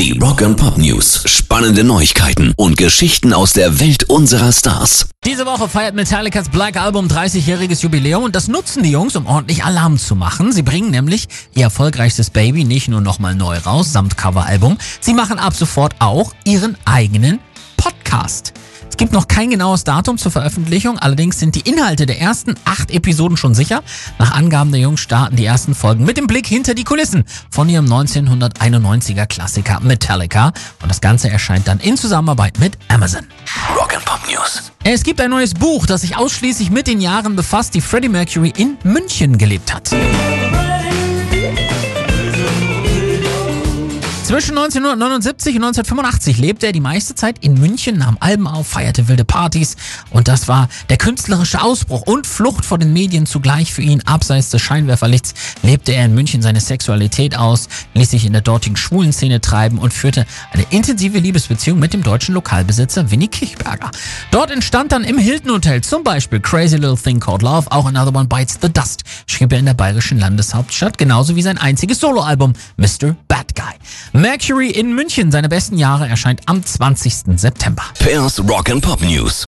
Die Rock and Pop News. Spannende Neuigkeiten und Geschichten aus der Welt unserer Stars. Diese Woche feiert Metallicas Black Album 30-jähriges Jubiläum und das nutzen die Jungs, um ordentlich Alarm zu machen. Sie bringen nämlich ihr erfolgreichstes Baby nicht nur nochmal neu raus, samt Coveralbum, sie machen ab sofort auch ihren eigenen Podcast. Es gibt noch kein genaues Datum zur Veröffentlichung, allerdings sind die Inhalte der ersten acht Episoden schon sicher. Nach Angaben der Jungs starten die ersten Folgen mit dem Blick hinter die Kulissen von ihrem 1991er Klassiker Metallica und das Ganze erscheint dann in Zusammenarbeit mit Amazon. Rock and Pop News. Es gibt ein neues Buch, das sich ausschließlich mit den Jahren befasst, die Freddie Mercury in München gelebt hat. Zwischen 1979 und 1985 lebte er die meiste Zeit in München, nahm Alben auf, feierte wilde Partys und das war der künstlerische Ausbruch und Flucht vor den Medien zugleich für ihn. Abseits des Scheinwerferlichts lebte er in München seine Sexualität aus, ließ sich in der dortigen schwulen Szene treiben und führte eine intensive Liebesbeziehung mit dem deutschen Lokalbesitzer Winnie Kirchberger. Dort entstand dann im Hilton Hotel zum Beispiel Crazy Little Thing Called Love, auch Another One Bites the Dust, schrieb er in der bayerischen Landeshauptstadt, genauso wie sein einziges Soloalbum Mr. Bad Guy. Mercury in München, seine besten Jahre, erscheint am 20. September. Pairs Rock and Pop News.